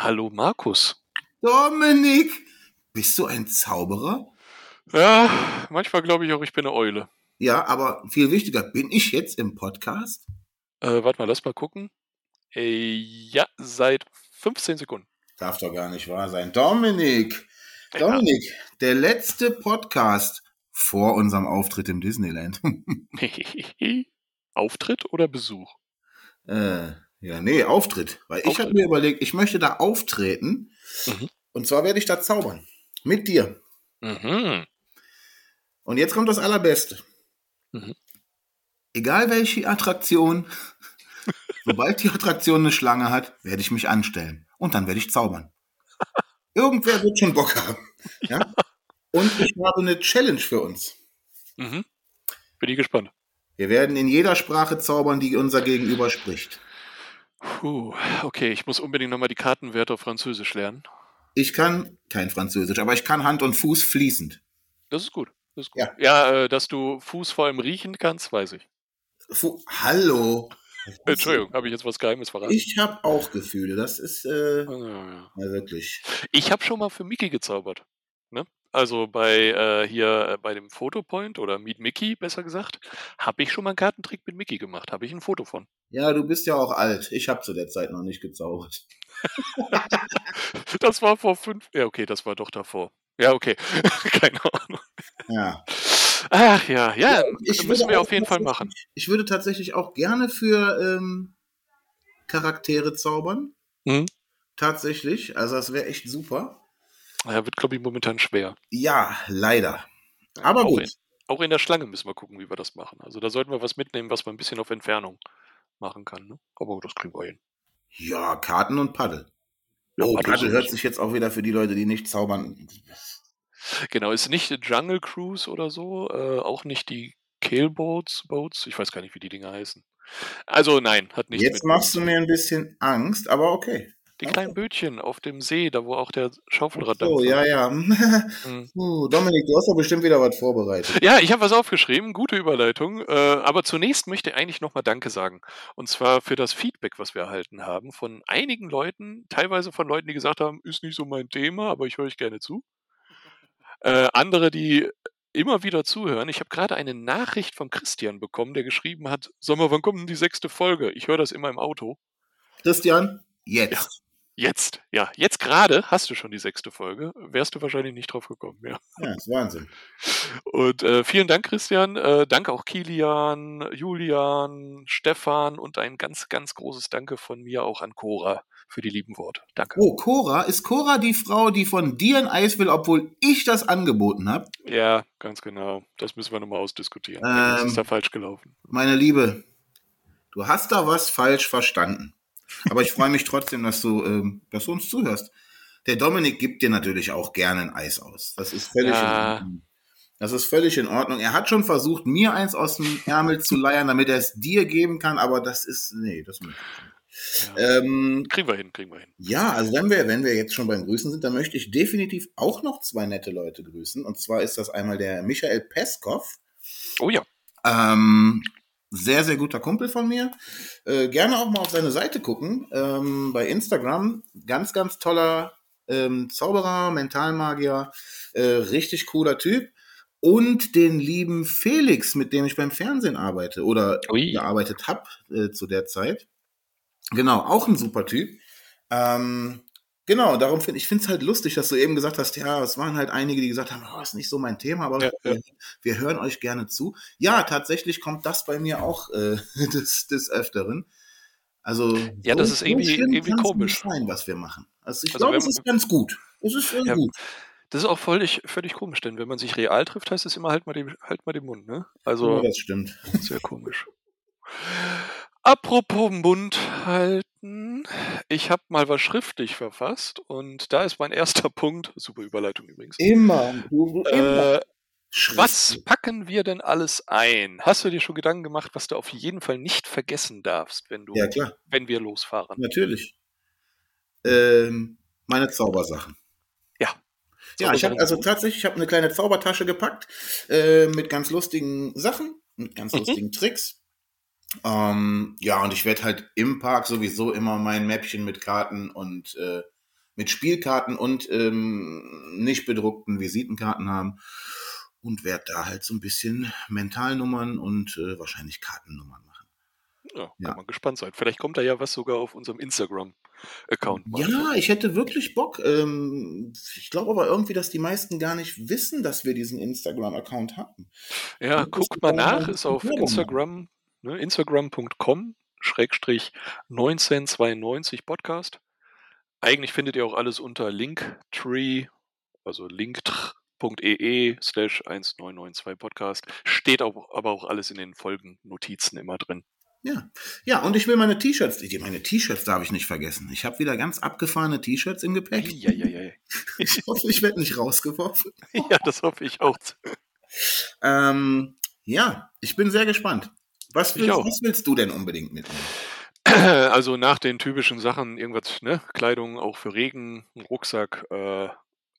Hallo Markus. Dominik, bist du ein Zauberer? Ja, manchmal glaube ich auch, ich bin eine Eule. Ja, aber viel wichtiger, bin ich jetzt im Podcast? Äh, warte mal, lass mal gucken. Äh, ja, seit 15 Sekunden. Darf doch gar nicht wahr sein. Dominik, Dominik, ja. der letzte Podcast vor unserem Auftritt im Disneyland. Auftritt oder Besuch? Äh, ja, nee, Auftritt. Weil Auftritt. ich habe mir überlegt, ich möchte da auftreten. Mhm. Und zwar werde ich da zaubern. Mit dir. Mhm. Und jetzt kommt das Allerbeste. Mhm. Egal welche Attraktion, sobald die Attraktion eine Schlange hat, werde ich mich anstellen. Und dann werde ich zaubern. Irgendwer wird schon Bock haben. Ja? ja. Und ich habe eine Challenge für uns. Mhm. Bin ich gespannt. Wir werden in jeder Sprache zaubern, die unser Gegenüber spricht. Puh, okay, ich muss unbedingt nochmal die Kartenwerte auf Französisch lernen. Ich kann kein Französisch, aber ich kann Hand und Fuß fließend. Das ist gut. Das ist gut. Ja, ja äh, dass du Fuß vor allem riechen kannst, weiß ich. Fu Hallo. Entschuldigung, habe ich jetzt was Geheimes verraten? Ich habe auch Gefühle. Das ist äh, ja, ja. ja wirklich. Ich habe schon mal für Mickey gezaubert. Also bei äh, hier äh, bei dem Fotopoint oder Meet Mickey, besser gesagt, habe ich schon mal einen Kartentrick mit Mickey gemacht. Habe ich ein Foto von. Ja, du bist ja auch alt. Ich habe zu der Zeit noch nicht gezaubert. das war vor fünf. Ja, okay, das war doch davor. Ja, okay. Keine Ahnung. Ja. Ach ja, ja, ich müssen wir auf jeden Fall machen. Ich würde tatsächlich auch gerne für ähm, Charaktere zaubern. Mhm. Tatsächlich. Also das wäre echt super. Ja, wird, glaube ich, momentan schwer. Ja, leider. Aber auch gut. In, auch in der Schlange müssen wir gucken, wie wir das machen. Also da sollten wir was mitnehmen, was man ein bisschen auf Entfernung machen kann. Ne? Aber das kriegen wir hin. Ja, Karten und Paddel. Ja, oh, Paddel, Paddel hört sich jetzt auch wieder für die Leute, die nicht zaubern. Genau, ist nicht Jungle Cruise oder so, äh, auch nicht die Killboats, Boats, ich weiß gar nicht, wie die Dinger heißen. Also nein, hat nichts Jetzt machst du mir ein bisschen Angst, aber okay. Die kleinen Bötchen auf dem See, da wo auch der Schaufelrad Oh, ja, ja. mhm. uh, Dominik, du hast doch bestimmt wieder was vorbereitet. Ja, ich habe was aufgeschrieben, gute Überleitung. Äh, aber zunächst möchte ich eigentlich nochmal Danke sagen. Und zwar für das Feedback, was wir erhalten haben von einigen Leuten, teilweise von Leuten, die gesagt haben, ist nicht so mein Thema, aber ich höre euch gerne zu. Äh, andere, die immer wieder zuhören. Ich habe gerade eine Nachricht von Christian bekommen, der geschrieben hat, sag mal, wann kommt denn die sechste Folge? Ich höre das immer im Auto. Christian, jetzt. Jetzt, ja, jetzt gerade hast du schon die sechste Folge. Wärst du wahrscheinlich nicht drauf gekommen, ja. Ja, ist Wahnsinn. Und äh, vielen Dank, Christian. Äh, danke auch Kilian, Julian, Stefan und ein ganz, ganz großes Danke von mir auch an Cora für die lieben Worte. Danke. Oh, Cora, ist Cora die Frau, die von dir ein Eis will, obwohl ich das angeboten habe? Ja, ganz genau. Das müssen wir nochmal ausdiskutieren. Ähm, das ist da falsch gelaufen. Meine Liebe, du hast da was falsch verstanden. Aber ich freue mich trotzdem, dass du, ähm, dass du uns zuhörst. Der Dominik gibt dir natürlich auch gerne ein Eis aus. Das ist völlig ja. in Ordnung. Das ist völlig in Ordnung. Er hat schon versucht, mir eins aus dem Ärmel zu leiern, damit er es dir geben kann, aber das ist, nee, das möchte ich nicht. Ja. Ähm, kriegen wir hin, kriegen wir hin. Ja, also wenn wir, wenn wir jetzt schon beim Grüßen sind, dann möchte ich definitiv auch noch zwei nette Leute grüßen. Und zwar ist das einmal der Michael Peskov. Oh ja. Ähm, sehr, sehr guter Kumpel von mir. Äh, gerne auch mal auf seine Seite gucken. Ähm, bei Instagram. Ganz, ganz toller ähm, Zauberer, Mentalmagier. Äh, richtig cooler Typ. Und den lieben Felix, mit dem ich beim Fernsehen arbeite oder Ui. gearbeitet habe äh, zu der Zeit. Genau, auch ein super Typ. Ähm, Genau, darum finde ich finde es halt lustig, dass du eben gesagt hast, ja, es waren halt einige, die gesagt haben, oh, ist nicht so mein Thema, aber ja, wir, wir, hören euch gerne zu. Ja, tatsächlich kommt das bei mir auch äh, des, des Öfteren. Also ja, so, das ist irgendwie, irgendwie komisch, sein, was wir machen. Also ich also glaube, es ist ganz gut. Es ist ja, gut. Das ist auch völlig, völlig komisch, denn wenn man sich real trifft, heißt es immer halt mal den, halt mal den Mund, ne? Also ja, das stimmt. Sehr komisch. Apropos Mund halten, ich habe mal was schriftlich verfasst und da ist mein erster Punkt, super Überleitung übrigens. Immer, du, immer. Äh, was packen wir denn alles ein? Hast du dir schon Gedanken gemacht, was du auf jeden Fall nicht vergessen darfst, wenn du, ja, klar. wenn wir losfahren? Natürlich. Ähm, meine Zaubersachen. Ja. Ja, ich habe also tatsächlich, ich habe eine kleine Zaubertasche gepackt äh, mit ganz lustigen Sachen, mit ganz mhm. lustigen Tricks. Ähm, ja, und ich werde halt im Park sowieso immer mein Mäppchen mit Karten und äh, mit Spielkarten und ähm, nicht bedruckten Visitenkarten haben und werde da halt so ein bisschen Mentalnummern und äh, wahrscheinlich Kartennummern machen. Ja, kann Ja. man gespannt sein. Vielleicht kommt da ja was sogar auf unserem Instagram-Account. Ja, ich hätte wirklich Bock. Ähm, ich glaube aber irgendwie, dass die meisten gar nicht wissen, dass wir diesen Instagram-Account haben. Ja, guckt mal nach, ist auf. Instagram, ne, instagram.com Schrägstrich 1992 Podcast. Eigentlich findet ihr auch alles unter Linktree, also linktr.ee slash 1992 Podcast. Steht auch, aber auch alles in den Folgennotizen immer drin. Ja. ja, und ich will meine T-Shirts, meine T-Shirts darf ich nicht vergessen. Ich habe wieder ganz abgefahrene T-Shirts im Gepäck. Eieieiei. Ich hoffe, ich werde nicht rausgeworfen. Ja, das hoffe ich auch. Ähm, ja, ich bin sehr gespannt. Was willst, was willst du denn unbedingt mitnehmen? Also nach den typischen Sachen, irgendwas, ne, Kleidung auch für Regen, Rucksack, äh,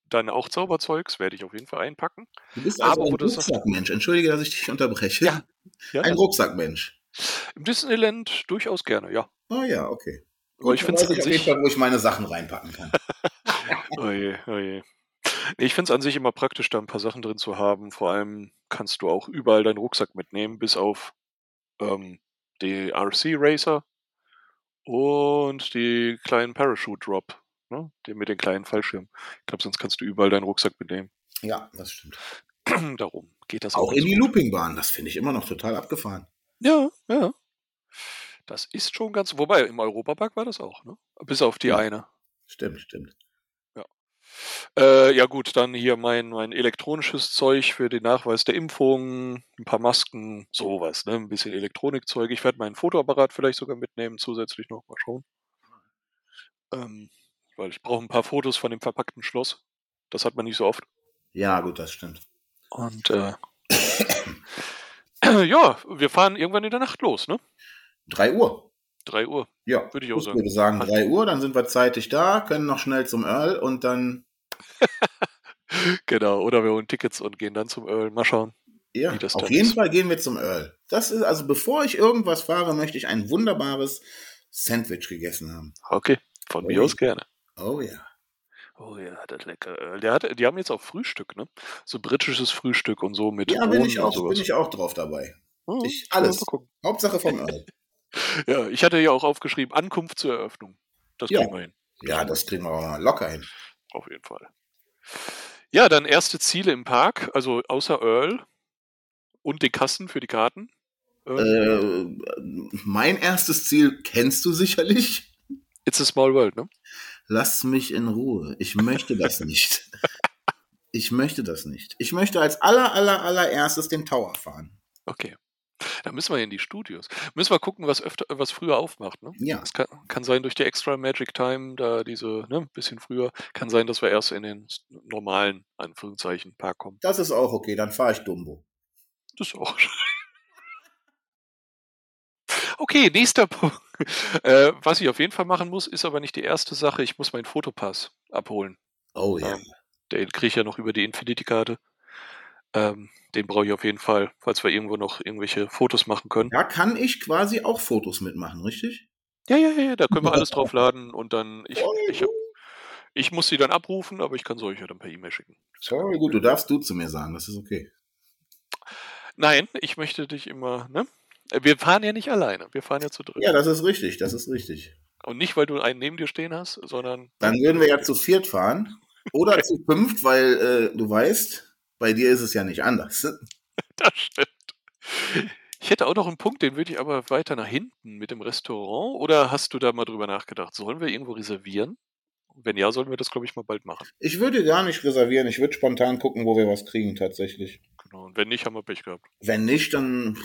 dann auch Zauberzeugs werde ich auf jeden Fall einpacken. Du bist also Aber ein Rucksackmensch. Entschuldige, dass ich dich unterbreche. Ja, Ja, Ein Rucksackmensch. im Disneyland durchaus gerne, ja. Oh ja, okay. Aber ich finde es auf jeden sich, Fall, wo ich meine Sachen reinpacken kann. oh je, oh je. Nee, ich finde es an sich immer praktisch, da ein paar Sachen drin zu haben. Vor allem kannst du auch überall deinen Rucksack mitnehmen, bis auf ähm, die RC Racer und die kleinen Parachute Drop, ne? Den mit den kleinen Fallschirmen. Ich glaube, sonst kannst du überall deinen Rucksack mitnehmen. Ja, das stimmt. Darum geht das Auch auch. in die. Loopingbahn. Das finde ich immer noch total abgefahren. Ja, ja. Das ist schon ganz. Wobei, im Europapark war das auch, ne? Bis auf die Ja. eine. Stimmt, stimmt. Äh, ja gut, dann hier mein, mein elektronisches Zeug für den Nachweis der Impfung, ein paar Masken, sowas, ne? Ein bisschen Elektronikzeug. Ich werde meinen Fotoapparat vielleicht sogar mitnehmen, zusätzlich noch mal schauen. Ähm, weil ich brauche ein paar Fotos von dem verpackten Schloss. Das hat man nicht so oft. Ja, gut, das stimmt. Und äh, ja, wir fahren irgendwann in der Nacht los, ne? 3 Uhr. 3 Uhr, Ja, würde ich auch ich sagen. würde sagen Passt. 3 Uhr, dann sind wir zeitig da, können noch schnell zum Earl und dann, Genau, oder wir holen Tickets und gehen dann zum Earl. Mal schauen. ja, Wie das auf jeden ist. Fall gehen wir zum Earl. Das ist, also bevor ich irgendwas fahre, möchte ich ein wunderbares Sandwich gegessen haben. Okay, von mir Ui. aus gerne. Oh ja. Oh ja, das lecker. Earl. Der hat, die haben jetzt auch Frühstück, ne? So britisches Frühstück und so mit Ja, bin ich, auch, sowas. bin ich auch drauf dabei. Hm, ich- alles. Hauptsache vom Earl. Ja, ich hatte ja auch aufgeschrieben, Ankunft zur Eröffnung. Das Ja. kriegen wir hin. Ja, das kriegen wir locker hin. Auf jeden Fall. Ja, dann erste Ziele im Park, also außer Earl und den Kasten für die Karten. Äh, mein erstes Ziel kennst du sicherlich. It's a small world, ne? Lass mich in Ruhe. Ich möchte das nicht. Ich möchte das nicht. Ich möchte als aller, aller, allererstes den Tower fahren. Okay. Da müssen wir in die Studios. Müssen wir gucken, was öfter, was früher aufmacht, ne? Ja, Es kann, kann sein, durch die Extra Magic Time, da diese, ne, bisschen früher, kann sein, dass wir erst in den normalen, Anführungszeichen, Park kommen. das ist auch okay. Dann fahre ich Dumbo. Das ist auch. Okay, nächster Punkt. Äh, was ich auf jeden Fall machen muss, ist aber nicht die erste Sache. Ich muss meinen Fotopass abholen. Oh ja. Ähm, Den kriege ich ja noch über die Infinity-Karte. Ähm, den brauche ich auf jeden Fall, falls wir irgendwo noch irgendwelche Fotos machen können. Da kann ich quasi auch Fotos mitmachen, richtig? Ja, ja, ja, da können wir alles draufladen und dann, ich, ich, hab, ich muss sie dann abrufen, aber ich kann ja dann per E-Mail schicken. Voll gut, du darfst du zu mir sagen, das ist okay. Nein, ich möchte dich immer, ne? Äh, Wir fahren ja nicht alleine, wir fahren ja zu dritt. Ja, das ist richtig, das ist richtig. Und nicht, weil du einen neben dir stehen hast, sondern Dann würden wir ja zu viert fahren. Oder zu fünft, weil äh, du weißt, bei dir ist es ja nicht anders. das stimmt. Ich hätte auch noch einen Punkt, den würde ich aber weiter nach hinten mit dem Restaurant. Oder hast du da mal drüber nachgedacht? Sollen wir irgendwo reservieren? Wenn ja, sollen wir das, glaube ich, mal bald machen. Ich würde gar nicht reservieren, ich würde spontan gucken, wo wir was kriegen tatsächlich. Genau. Und wenn nicht, haben wir Pech gehabt. Wenn nicht, dann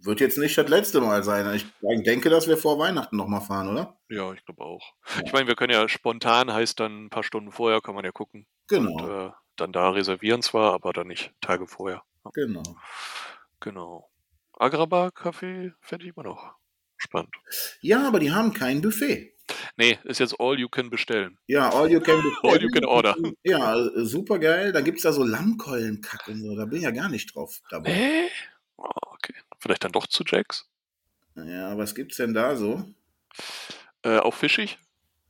wird jetzt nicht das letzte Mal sein. Ich denke, dass wir vor Weihnachten nochmal fahren, oder? Ja, ich glaube auch. Ich meine, wir können ja spontan, heißt dann ein paar Stunden vorher, kann man ja gucken. Genau, Und äh, dann da reservieren zwar, aber dann nicht Tage vorher. Ja, genau. genau. Agrabah-Café fände ich immer noch spannend. Ja, aber die haben kein Buffet. Nee, ist jetzt all you can bestellen. Ja, all you can Buffet. All you can order. Ja, super geil. Da gibt es da so Lammkeulenkack und so. Da bin ich ja gar nicht drauf dabei. Hä? Oh, okay. Vielleicht dann doch zu Jacks? Ja, was gibt's denn da so? Äh, auch fischig?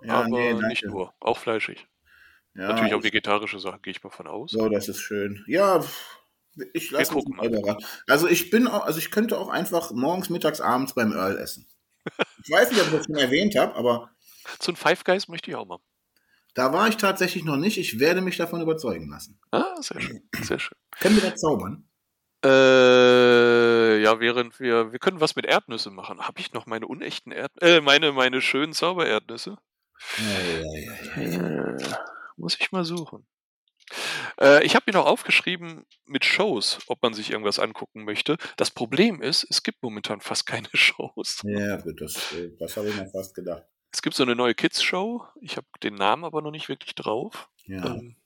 Ja, aber nee, nicht nur, auch fleischig. Ja, Natürlich auch vegetarische Sachen, gehe ich mal von aus. So, das ist schön. Ja, ich lasse gucken mal. Also ich bin auch, also ich könnte auch einfach morgens, mittags, abends beim Earl essen. Ich weiß nicht, ob ich das schon erwähnt habe, aber Zu einem Five Guys möchte ich auch mal. da war ich tatsächlich noch nicht. Ich werde mich davon überzeugen lassen. Ah, sehr schön, sehr schön. Können wir da zaubern? Äh, ja, während wir, wir können was mit Erdnüsse machen. Habe ich noch meine unechten Erd, äh, meine, meine schönen Zaubererdnüsse? Äh, muss ich mal suchen. Äh, ich habe mir noch aufgeschrieben mit Shows, ob man sich irgendwas angucken möchte. Das Problem ist, es gibt momentan fast keine Shows. Ja, gut, das, äh, das habe ich mir fast gedacht. Es gibt so eine neue Kids-Show. Ich habe den Namen aber noch nicht wirklich drauf. Ja, Ähm,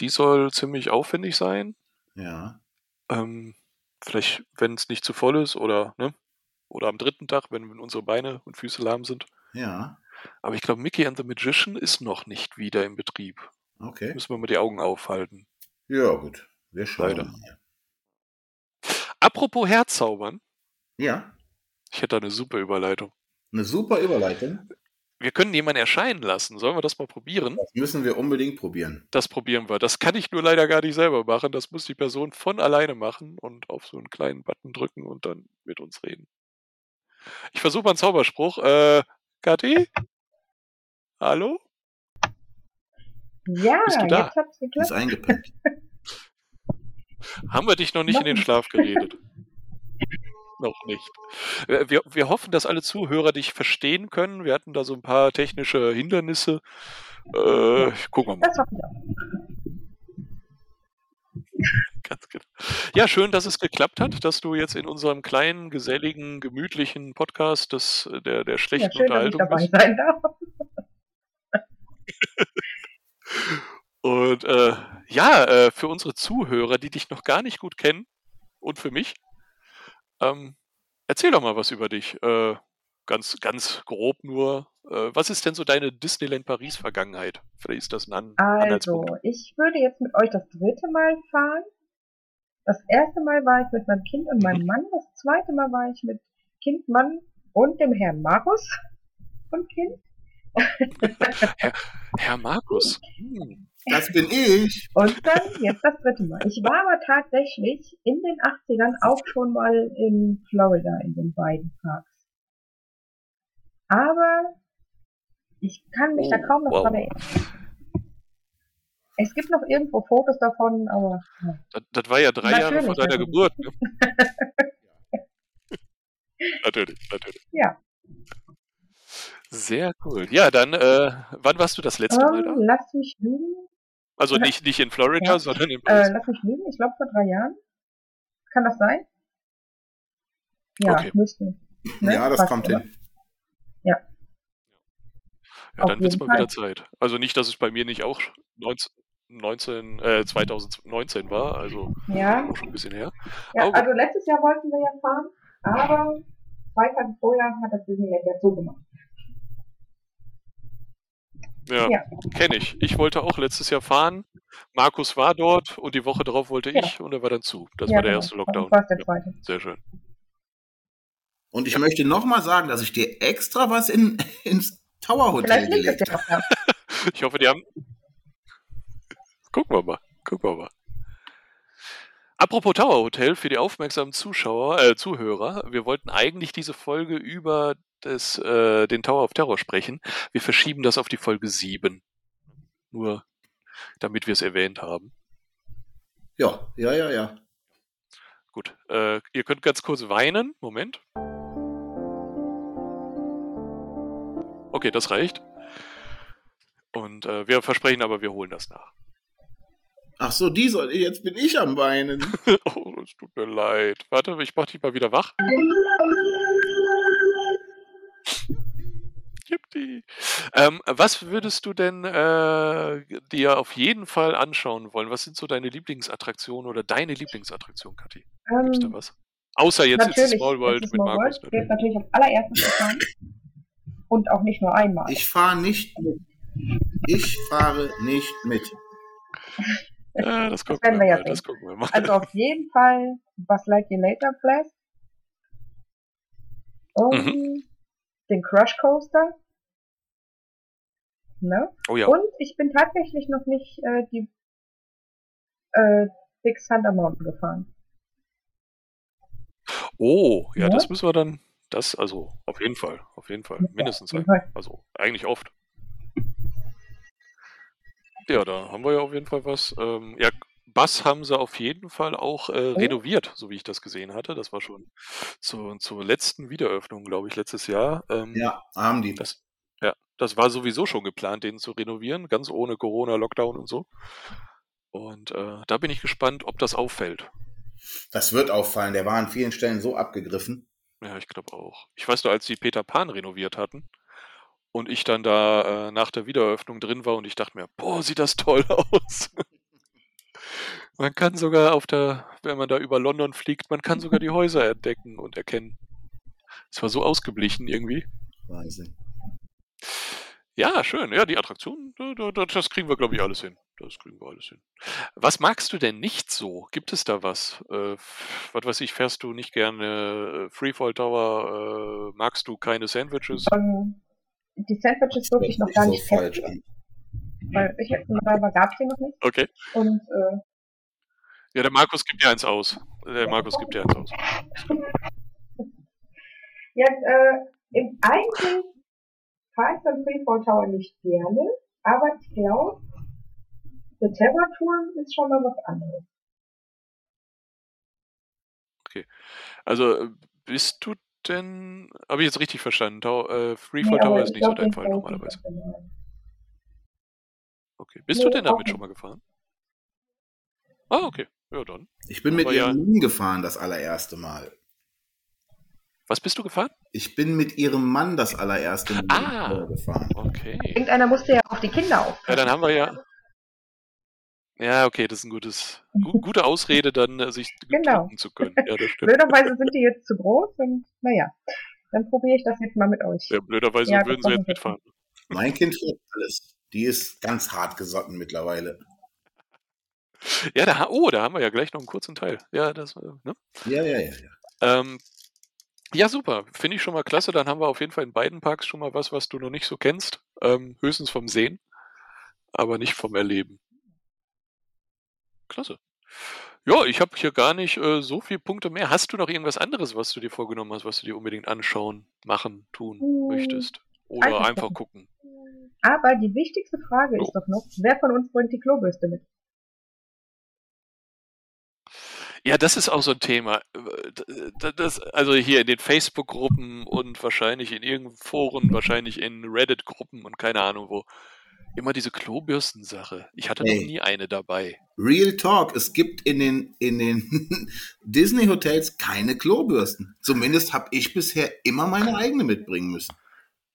die soll ziemlich aufwendig sein. ja. Ähm, vielleicht, wenn es nicht zu voll ist oder, ne? Oder am dritten Tag, wenn unsere Beine und Füße lahm sind. Ja, Aber ich glaube, Mickey and the Magician ist noch nicht wieder im Betrieb. Okay. Müssen wir mal die Augen aufhalten. Ja, gut. Wir schauen Leider. mal. Apropos Herzaubern, Ja, ich hätte da eine super Überleitung. eine super Überleitung. Wir können jemanden erscheinen lassen. Sollen wir das mal probieren? Das müssen wir unbedingt probieren. Das probieren wir. Das kann ich nur leider gar nicht selber machen. Das muss die Person von alleine machen und auf so einen kleinen Button drücken und dann mit uns reden. Ich versuche mal einen Zauberspruch. Äh, Kathi? Hallo? Ja, Bist du da? jetzt hat's Die ist geklappt. eingepennt. Haben wir dich noch nicht in den Schlaf geredet? noch nicht. Wir, wir- hoffen, dass alle Zuhörer dich verstehen können. Wir hatten da so ein paar technische Hindernisse. Äh, gucken wir mal. Genau. Ja, schön, dass es geklappt hat, dass du jetzt in unserem kleinen, geselligen, gemütlichen Podcast des, der, der Ja, schlechten schön, dass ich Unterhaltung dabei bist. sein darf. Und äh, ja, äh, für unsere Zuhörer, die dich noch gar nicht gut kennen und für mich, ähm, erzähl doch mal was über dich. Äh, ganz, ganz grob nur. Äh, was ist denn so deine Disneyland Paris Vergangenheit? Vielleicht ist das ein An Also, ich würde jetzt mit euch das dritte Mal fahren. Das erste Mal war ich mit meinem Kind und meinem Mhm. Mann. Das zweite Mal war ich mit Kind, Mann und dem Herrn Markus und Kind. Herr Markus. Hm. Das bin ich. Und dann jetzt das dritte Mal. Ich war aber tatsächlich in den 80ern auch schon mal in Florida in den beiden Parks. Aber ich kann mich da Oh, kaum noch wow. dran erinnern. Es gibt noch irgendwo Fotos davon, aber ja. Das, das war ja drei Jahre vor deiner natürlich. Geburt. Ne? natürlich, natürlich. Ja. Sehr cool. Ja, dann, äh, wann warst du das letzte Mal da? ähm, lass mich lügen. Also nicht, nicht in Florida, Ja. sondern in Äh, Paris. lass mich lügen. Ich glaube vor drei Jahren. Kann das sein? Ja, Okay. müsste. Ne? Ja, das Passt, kommt oder? hin. ja, auf dann wird's jeden mal wieder. Zeit. Also nicht, dass es bei mir nicht auch 19, 19 äh, 2019 war, also Ja, auch schon ein bisschen her. Ja, also letztes Jahr wollten wir ja fahren, aber zwei Tage vorher hat das Disneyland ja zugemacht. Ja, Ja. kenne ich. Ich wollte auch letztes Jahr fahren. Markus war dort und die Woche darauf wollte Ja. ich und er war dann zu. Das ja, war der genau. erste Lockdown. Das der Ja, zweite. sehr schön. Und ich möchte nochmal sagen, dass ich dir extra was in, ins Tower Hotel Vielleicht gelegt ja habe. Ich hoffe, die haben. Gucken wir mal. Gucken wir mal. Apropos Tower Hotel, für die aufmerksamen Zuschauer, äh, Zuhörer, wir wollten eigentlich diese Folge über das, äh, den Tower of Terror sprechen. Wir verschieben das auf die Folge 7. Nur damit wir es erwähnt haben. Ja, ja, ja, ja. Gut, äh, ihr könnt ganz kurz weinen. Moment. Okay, das reicht. Und äh, wir versprechen aber, wir holen das nach. Ach so, die soll, jetzt bin ich am Weinen. oh, es tut mir leid. Warte, ich mach dich mal wieder wach. Yippie. Ähm, was würdest du denn äh, dir auf jeden Fall anschauen wollen? Was sind so deine Lieblingsattraktionen oder deine Lieblingsattraktion, Kathi? Gibt's da Ähm, was? Außer jetzt ist Small World mit Small Markus. World wird natürlich als allererstes gefahren. Und auch nicht nur einmal. Ich fahre nicht mit. Ich fahre nicht mit. Ja, das gucken werden wir wir ja mal. Das sehen. gucken wir mal. Also auf jeden Fall Buzz Lightyear Later Blast. Und Mhm. Den Crush Coaster. Ne? Oh ja. Und ich bin tatsächlich noch nicht äh, die äh, Big Thunder Mountain gefahren. Oh, ja, Ja. das müssen wir dann. Das, also, auf jeden Fall. Auf jeden Fall. Mindestens Ja, ein. Also, eigentlich oft. Ja, da haben wir ja auf jeden Fall was. Ähm, ja, Bass haben sie auf jeden Fall auch äh, Oh. renoviert, so wie ich das gesehen hatte. Das war schon zu, zur letzten Wiedereröffnung, glaube ich, letztes Jahr. Ähm, Ja, haben die. Das, ja, das war sowieso schon geplant, den zu renovieren, ganz ohne Corona, Lockdown und so. Und äh, da bin ich gespannt, ob das auffällt. Das wird auffallen. Der war an vielen Stellen so abgegriffen. Ja, ich glaube auch. Ich weiß nur, als die Peter Pan renoviert hatten und ich dann da äh, nach der Wiedereröffnung drin war und ich dachte mir, boah, sieht das toll aus. Man kann sogar auf der, wenn man da über London fliegt, man kann sogar die Häuser entdecken und erkennen. Es war so ausgeblichen irgendwie. Wahnsinn. Ja, schön. Ja, die Attraktionen, da- da- da- das kriegen wir, glaube ich, alles hin. Das kriegen wir alles hin. Was magst du denn nicht so? Gibt es da was? Äh, was weiß ich, fährst du nicht gerne äh, Freefall Tower? Äh, magst du keine Sandwiches? Ähm, die Sandwiches durfte ich noch gar nicht so falsch testen, an. Weil ich weil gab es die noch nicht. Okay. Und äh, Ja, der Markus gibt ja eins aus. Der Markus gibt ja eins aus. jetzt äh, im, eigentlich fahre ich beim Freefall Tower nicht gerne, aber ich glaube, der Terror-Touren ist schon mal was anderes. Also, äh, bist du denn, habe ich jetzt richtig verstanden? Tau, äh, Freefall Nee, Tower ist ich nicht so dein Fall normalerweise. gerne. Okay. Bist Nee, du denn damit schon mal gefahren? Ah, okay. Ja, dann. Ich bin mit Aber ja- ihrem Mann gefahren das allererste Mal. Was bist du gefahren? Ich bin mit ihrem Mann das allererste Mal Ah. gefahren. Okay. Irgendeiner musste ja auf die Kinder aufpassen. Ja, dann haben wir ja. Ja, okay, das ist ein gutes, gu gute Ausrede, dann äh, sich Genau. zu können. Ja, das stimmt. Blöderweise sind die jetzt zu groß und naja, dann probiere ich das jetzt mal mit euch. Ja, blöderweise Ja, würden sie jetzt mitfahren. Mein Kind fährt alles. Die ist ganz hart gesotten mittlerweile. Ja, da, oh, da haben wir ja gleich noch einen kurzen Teil. Ja, das, äh, ne? Ja, ja, ja. ja. Ähm, ja, super. Finde ich schon mal klasse. Dann haben wir auf jeden Fall in beiden Parks schon mal was, was du noch nicht so kennst. Ähm, höchstens vom Sehen, aber nicht vom Erleben. Klasse. Ja, ich habe hier gar nicht äh, so viele Punkte mehr. Hast du noch irgendwas anderes, was du dir vorgenommen hast, was du dir unbedingt anschauen, machen, tun Hm, möchtest? Oder einfach gucken? Aber die wichtigste Frage Oh. ist doch noch, wer von uns bringt die Klobürste mit? Ja, das ist auch so ein Thema. Äh, Das, also hier in den Facebook-Gruppen und wahrscheinlich in irgendeinem Foren, wahrscheinlich in Reddit-Gruppen und keine Ahnung wo. Immer diese Klobürsten-Sache. Ich hatte Ey. noch nie eine dabei. Real Talk, es gibt in den, in den Disney-Hotels keine Klobürsten. Zumindest habe ich bisher immer meine eigene mitbringen müssen.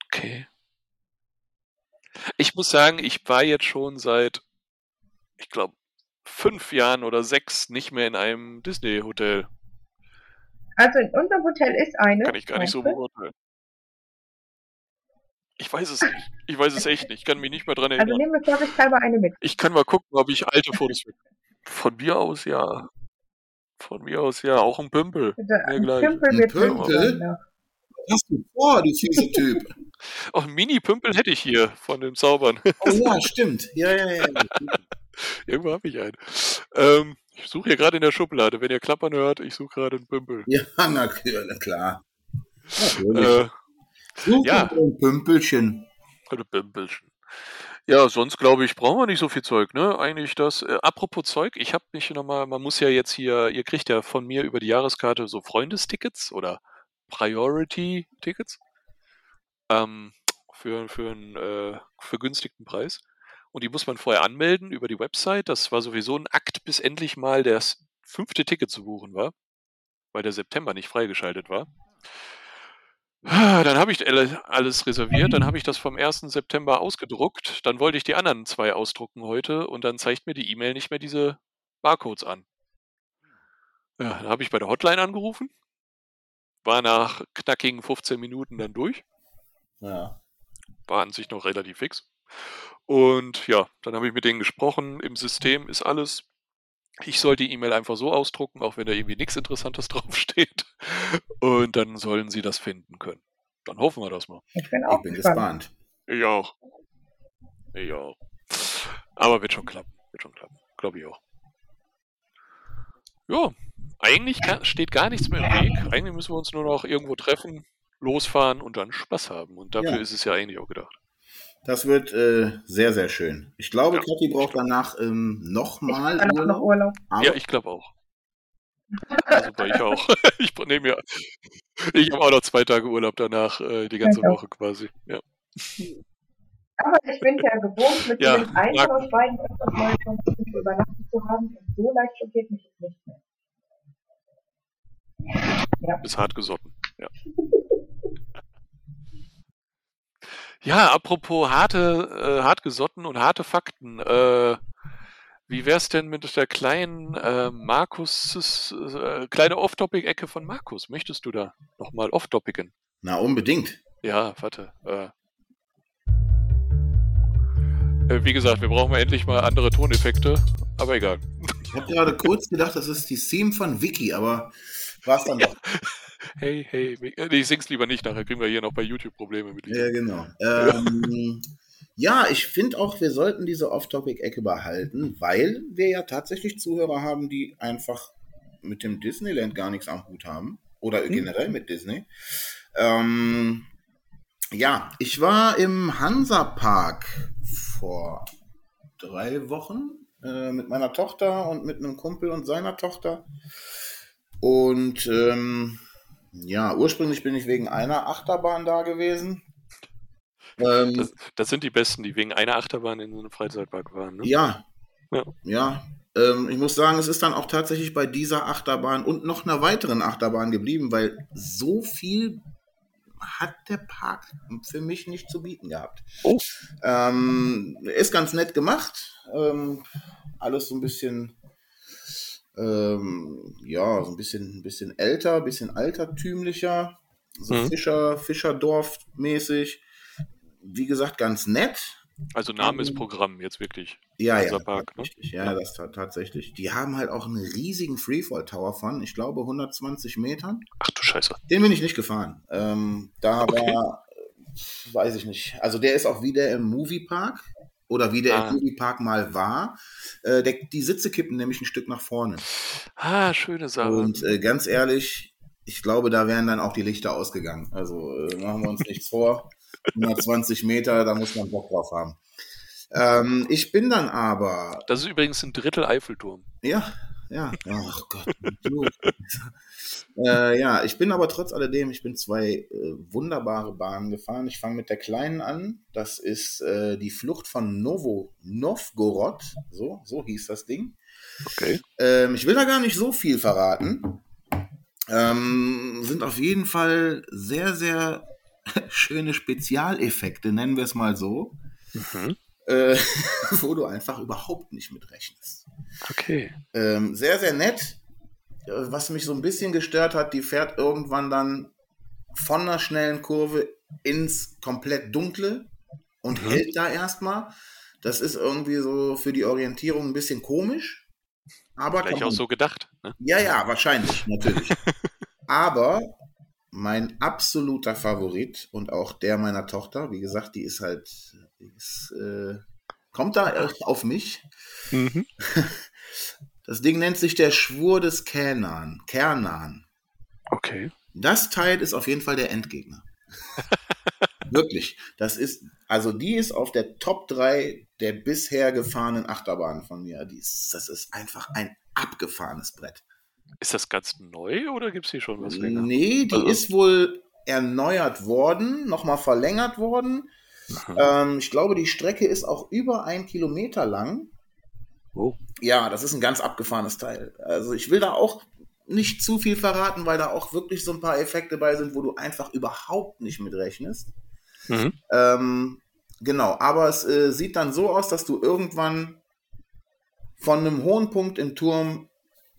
Okay. Ich muss sagen, ich war jetzt schon seit, ich glaube, fünf Jahren oder sechs nicht mehr in einem Disney-Hotel. Also in unserem Hotel ist eine. Kann ich gar nicht so beurteilen. Ich weiß es nicht. Ich weiß es echt nicht. Ich kann mich nicht mehr dran Also erinnern. nehmen wir vorsichtshalber eine mit. Ich kann mal gucken, ob ich alte Fotos finde. Von mir aus ja. Von mir aus ja. Auch ein Pümpel. Mir ein. Pümpel wird Pümpel? Hast du vor, du fiese Typ? Auch einen Mini-Pümpel hätte ich hier von den Zaubern. Oh ja, stimmt. Ja, ja, ja. Irgendwo habe ich einen. Ähm, ich suche hier gerade in der Schublade. Wenn ihr klappern hört, ich suche gerade einen Pümpel. Ja, na klar. Natürlich. Äh, ja. ein Pümpelchen. Oder Pümpelchen. Ja, sonst glaube ich, brauchen wir nicht so viel Zeug, ne? Eigentlich das. Äh, apropos Zeug, ich habe mich nochmal, man muss ja jetzt hier, ihr kriegt ja von mir über die Jahreskarte so Freundestickets oder Priority-Tickets ähm, für, für einen äh, vergünstigten Preis. Und die muss man vorher anmelden über die Website. Das war sowieso ein Akt, bis endlich mal das fünfte Ticket zu buchen war, weil der September nicht freigeschaltet war. Dann habe ich alle- alles reserviert, dann habe ich das vom 1. September ausgedruckt, dann wollte ich die anderen zwei ausdrucken heute und dann zeigt mir die E-Mail nicht mehr diese Barcodes an. Ja, dann habe ich bei der Hotline angerufen, war nach knackigen 15 Minuten dann durch, Ja. war an sich noch relativ fix. Und ja, dann habe ich mit denen gesprochen, im System ist alles. Ich soll die E-Mail einfach so ausdrucken, auch wenn da irgendwie nichts Interessantes draufsteht. Und dann sollen sie das finden können. Dann hoffen wir das mal. Ich bin auch Ich bin gespannt. gespannt. Ich auch. Ja. Aber wird schon klappen. Wird schon klappen. Glaube ich auch. Ja, eigentlich steht gar nichts mehr im Weg. Eigentlich müssen wir uns nur noch irgendwo treffen, losfahren und dann Spaß haben. Und dafür Ja. ist es ja eigentlich auch gedacht. Das wird äh, sehr, sehr schön. Ich glaube, Ja. Kathi braucht danach ähm, nochmal auch noch Urlaub. Urlaub. Ja, ich glaube auch. Also bei ich auch. Ich nehme ja. Ich habe auch noch zwei Tage Urlaub danach, äh, die ganze. Woche quasi. Ja. Aber ich bin ja gewohnt, mit Ja, dem einen uns beiden schon irgendwo übernachtet zu haben. Und so leicht schockiert mich das nicht mehr. Ist hart gesotten. Ja. Ja, apropos harte, äh, hart gesotten und harte Fakten. Äh, wie wär's denn mit der kleinen äh, Markus, äh, kleine Off-Topic-Ecke von Markus? Möchtest du da nochmal off-topicen? na, unbedingt. Ja, warte. Äh, äh, wie gesagt, wir brauchen mal endlich mal andere Toneffekte, aber egal. Ich habe gerade kurz gedacht, das ist die Theme von Vicky, aber war es dann doch. Hey, hey, äh, nee, ich sing's lieber nicht, nachher kriegen wir hier noch bei YouTube Probleme mit. Ja, genau. Ähm, ja, ich finde auch, wir sollten diese Off-Topic-Ecke behalten, weil wir ja tatsächlich Zuhörer haben, die einfach mit dem Disneyland gar nichts am Hut haben. Oder generell mit Disney. Ähm, ja, ich war im Hansa-Park vor drei Wochen äh, mit meiner Tochter und mit einem Kumpel und seiner Tochter. Und ähm, ja, ursprünglich bin ich wegen einer Achterbahn da gewesen. Ähm, Das, das sind die Besten, die wegen einer Achterbahn in so einem Freizeitpark waren. Ne? ja. Ja. Ja. Ähm, ich muss sagen, es ist dann auch tatsächlich bei dieser Achterbahn und noch einer weiteren Achterbahn geblieben, weil so viel hat der Park für mich nicht zu bieten gehabt. Oh. Ähm, ist ganz nett gemacht. Ähm, alles so ein bisschen, ähm, ja, so ein bisschen, ein bisschen älter, ein bisschen altertümlicher, so Mhm. Fischer, Fischerdorf-mäßig. Wie gesagt, ganz nett. Also Name Ähm, ist Programm, jetzt wirklich. Ja, ja, Hansapark, ne? ja, das ta- tatsächlich. Die haben halt auch einen riesigen Freefall Tower von, ich glaube, 120 Metern. Ach du Scheiße. Den bin ich nicht gefahren. Ähm, da Okay. war, äh, weiß ich nicht. Also der ist auch wie der im Moviepark oder wie der Ah. im Moviepark mal war. Äh, der, die Sitze kippen nämlich ein Stück nach vorne. Ah, schöne Sache. Und äh, ganz ehrlich, ich glaube, da wären dann auch die Lichter ausgegangen. Also äh, machen wir uns nichts vor. 120 Meter, da muss man Bock drauf haben. Ähm, ich bin dann aber Das ist übrigens ein Drittel Eiffelturm. Ja, ja. Ach Gott. du. äh, ja, ich bin aber trotz alledem, ich bin zwei äh, wunderbare Bahnen gefahren. Ich fange mit der kleinen an. Das ist äh, die Flucht von Novo Novgorod. So, so hieß das Ding. Okay. Ähm, ich will da gar nicht so viel verraten. Ähm, sind auf jeden Fall sehr, sehr schöne Spezialeffekte, nennen wir es mal so, Mhm. Äh, wo du einfach überhaupt nicht mit rechnest. Okay. Ähm, sehr, sehr nett. Äh, Was mich so ein bisschen gestört hat, die fährt irgendwann dann von einer schnellen Kurve ins komplett Dunkle und Mhm. hält da erstmal. Das ist irgendwie so für die Orientierung ein bisschen komisch. Aber Vielleicht auch so gedacht. Ne? ja, ja, wahrscheinlich, natürlich. Aber mein absoluter Favorit und auch der meiner Tochter, wie gesagt, die ist halt, die ist, äh, kommt da auf mich. Mhm. Das Ding nennt sich der Schwur des Kernan. Kernan. Okay. Das Teil ist auf jeden Fall der Endgegner. Wirklich. Das ist, also die ist auf der Top 3 der bisher gefahrenen Achterbahnen von mir. Die ist, das ist einfach ein abgefahrenes Brett. Ist das ganz neu oder gibt es hier schon was länger? Nee, die Also- ist wohl erneuert worden, nochmal verlängert worden. Ähm, ich glaube, die Strecke ist auch über ein Kilometer lang. Oh. Ja, das ist ein ganz abgefahrenes Teil. Also ich will da auch nicht zu viel verraten, weil da auch wirklich so ein paar Effekte bei sind, wo du einfach überhaupt nicht mit rechnest. Mhm. Ähm, genau, aber es äh, sieht dann so aus, dass du irgendwann von einem hohen Punkt im Turm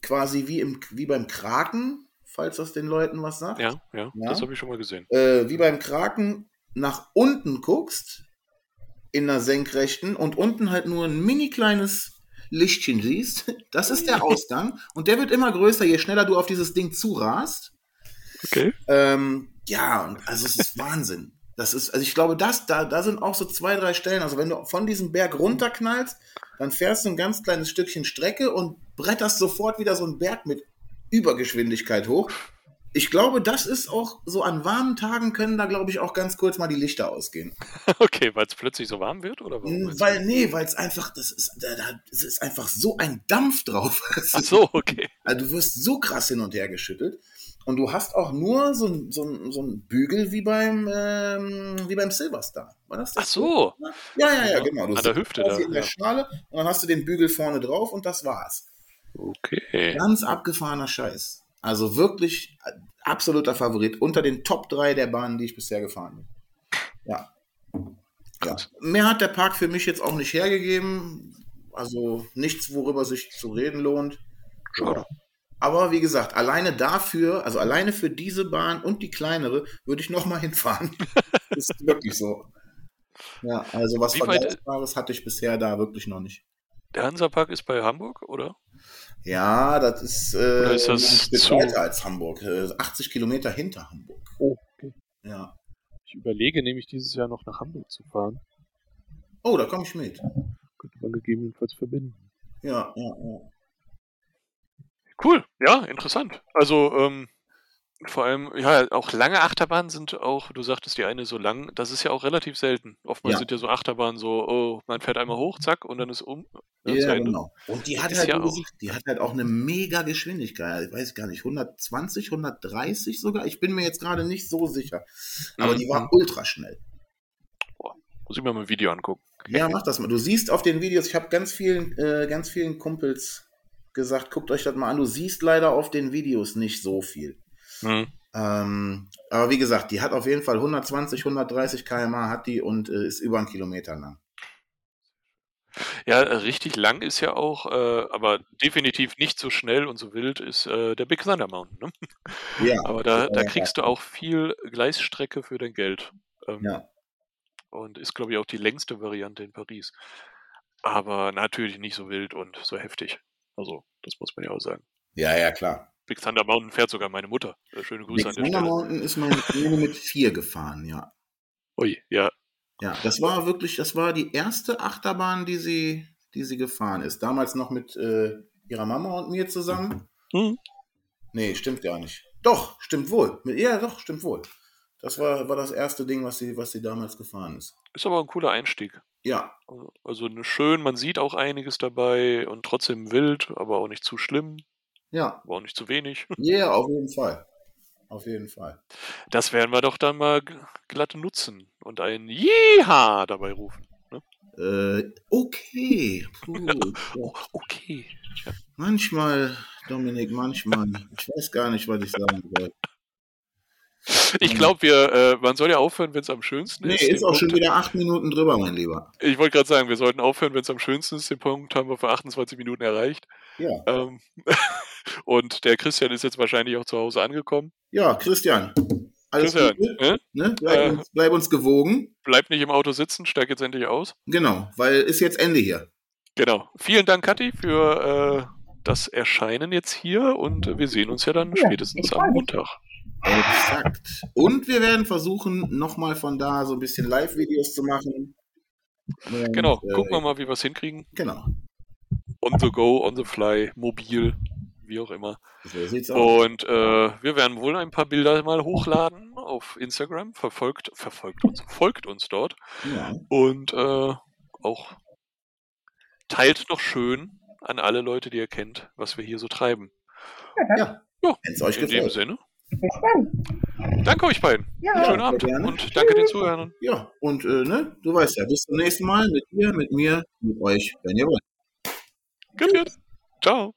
quasi wie, im, wie beim Kraken, falls das den Leuten was sagt, Ja, ja, Ja. das habe ich schon mal gesehen. äh, wie beim Kraken nach unten guckst, in einer Senkrechten, und unten halt nur ein mini kleines Lichtchen siehst, das ist der Ausgang. Und der wird immer größer, je schneller du auf dieses Ding zurast. Okay. Ähm, ja, also es ist Wahnsinn. Das ist, also ich glaube, das, da, da sind auch so zwei, drei Stellen. Also wenn du von diesem Berg runterknallst, dann fährst du ein ganz kleines Stückchen Strecke und bretterst sofort wieder so einen Berg mit Übergeschwindigkeit hoch. Ich glaube, das ist auch so an warmen Tagen können da, glaube ich, auch ganz kurz mal die Lichter ausgehen. Okay, weil es plötzlich so warm wird oder warum? Weil, nee, weil es einfach, das ist, da, da, es ist einfach so ein Dampf drauf. Ach so, okay. Also du wirst so krass hin und her geschüttelt. Und du hast auch nur so, so, so einen Bügel wie beim, ähm, wie beim Silverstar. War das das? Ach so. Ja, ja, ja, genau. Du an der Hüfte da, in der ja. Schale und dann hast du den Bügel vorne drauf und das war's. Okay. Ganz abgefahrener Scheiß. Also wirklich äh, absoluter Favorit unter den Top 3 der Bahnen, die ich bisher gefahren bin. Ja. ja. Mehr hat der Park für mich jetzt auch nicht hergegeben. Also nichts, worüber sich zu reden lohnt. Schade. Aber wie gesagt, alleine dafür, also alleine für diese Bahn und die kleinere, würde ich nochmal hinfahren. ist wirklich so. Ja, also was Vergleichbares hatte ich bisher da wirklich noch nicht. Der Hansapark ist bei Hamburg, oder? Ja, das ist, äh, Oder ist das ein Stück zu- weiter als Hamburg. Äh, 80 Kilometer hinter Hamburg. Oh, okay. Ja. Ich überlege nämlich dieses Jahr noch nach Hamburg zu fahren. Oh, da komme ich mit. Könnte man gegebenenfalls verbinden. Ja, ja, ja. Cool, ja, interessant. Also, ähm, vor allem, ja, auch lange Achterbahnen sind auch, du sagtest die eine so lang, das ist ja auch relativ selten. Oftmals Ja. sind ja so Achterbahnen so, oh, man fährt einmal hoch, zack, und dann ist um. ne, Ja, Ende. genau. Und die hat, Ist halt, ja auch- die hat halt auch eine mega Geschwindigkeit. Ich weiß gar nicht, 120, 130 sogar. Ich bin mir jetzt gerade nicht so sicher. Aber Mhm. die war ultra schnell. Muss ich mir mal ein Video angucken. Ja, mach das mal. Du siehst auf den Videos, ich habe ganz vielen, äh, ganz vielen Kumpels gesagt, guckt euch das mal an. Du siehst leider auf den Videos nicht so viel. Hm. Ähm, aber wie gesagt, die hat auf jeden Fall 120, 130 km/h hat die und äh, ist über einen Kilometer lang. Ja, äh, richtig lang ist ja auch, äh, aber definitiv nicht so schnell und so wild ist äh, der Big Thunder Mountain. Ne? Ja, Aber da, da kriegst du auch viel Gleisstrecke für dein Geld. Ähm, Ja. Und ist, glaube ich, auch die längste Variante in Paris. Aber natürlich nicht so wild und so heftig. Also, das muss man ja auch sagen. ja, ja, klar. Big Thunder Mountain fährt sogar meine Mutter. Äh, Schöne Grüße Big an der Thunder Stelle. Mountain ist meine Kleine mit vier gefahren, ja. Ui, ja. Ja, das war wirklich, das war die erste Achterbahn, die sie, die sie gefahren ist. Damals noch mit äh, ihrer Mama und mir zusammen. Hm. Nee, stimmt gar nicht. Doch, stimmt wohl. Mit, ja, doch, stimmt wohl. Das war, war das erste Ding, was sie, was sie damals gefahren ist. Ist aber ein cooler Einstieg. Ja, Also- Also schön, man sieht auch einiges dabei und trotzdem wild, aber auch nicht zu schlimm, ja. aber auch nicht zu wenig. Ja, yeah, auf jeden Fall. Auf jeden Fall. Das werden wir doch dann mal glatt nutzen und ein Jeha dabei rufen. Ne? Äh, okay. Ja. Oh, okay. Manchmal, Dominik, manchmal. Ich weiß gar nicht, was ich sagen soll. Ich glaube, wir, äh, man soll ja aufhören, wenn es am schönsten Nee, ist. ist Den auch schon Punkt- wieder acht Minuten drüber, mein Lieber. Ich wollte gerade sagen, wir sollten aufhören, wenn es am schönsten ist. Den Punkt haben wir vor 28 Minuten erreicht. Ja. Ähm, und der Christian ist jetzt wahrscheinlich auch zu Hause angekommen. Ja, Christian. Alles Christian, Gute. äh, Ne? Bleib, Äh. uns, bleib uns gewogen. bleib nicht im Auto sitzen, steig jetzt endlich aus. Genau, weil ist jetzt Ende hier. Genau. Vielen Dank, Kathi, für äh, das Erscheinen jetzt hier und wir sehen uns ja dann Ja, spätestens am. Montag. Exakt. Und wir werden versuchen, nochmal von da so ein bisschen Live-Videos zu machen. Und, Genau. äh, Gucken wir mal, wie wir es hinkriegen. Genau. On the go, on the fly, mobil, wie auch immer. So sieht's aus. Und äh, wir werden wohl ein paar Bilder mal hochladen auf Instagram. Verfolgt, verfolgt uns, folgt uns dort Ja. und äh, auch teilt noch schön an alle Leute, die ihr kennt, was wir hier so treiben. ja. Ja, Wenn es euch in dem gefällt. Sinne, Bis dann. danke euch beiden. Ja. Schönen sehr Abend gerne. und danke den Zuhörern. Ja, und äh, ne, du weißt ja, bis zum nächsten Mal mit dir, mit mir, mit euch, wenn ihr wollt. Gut, gut. Ciao.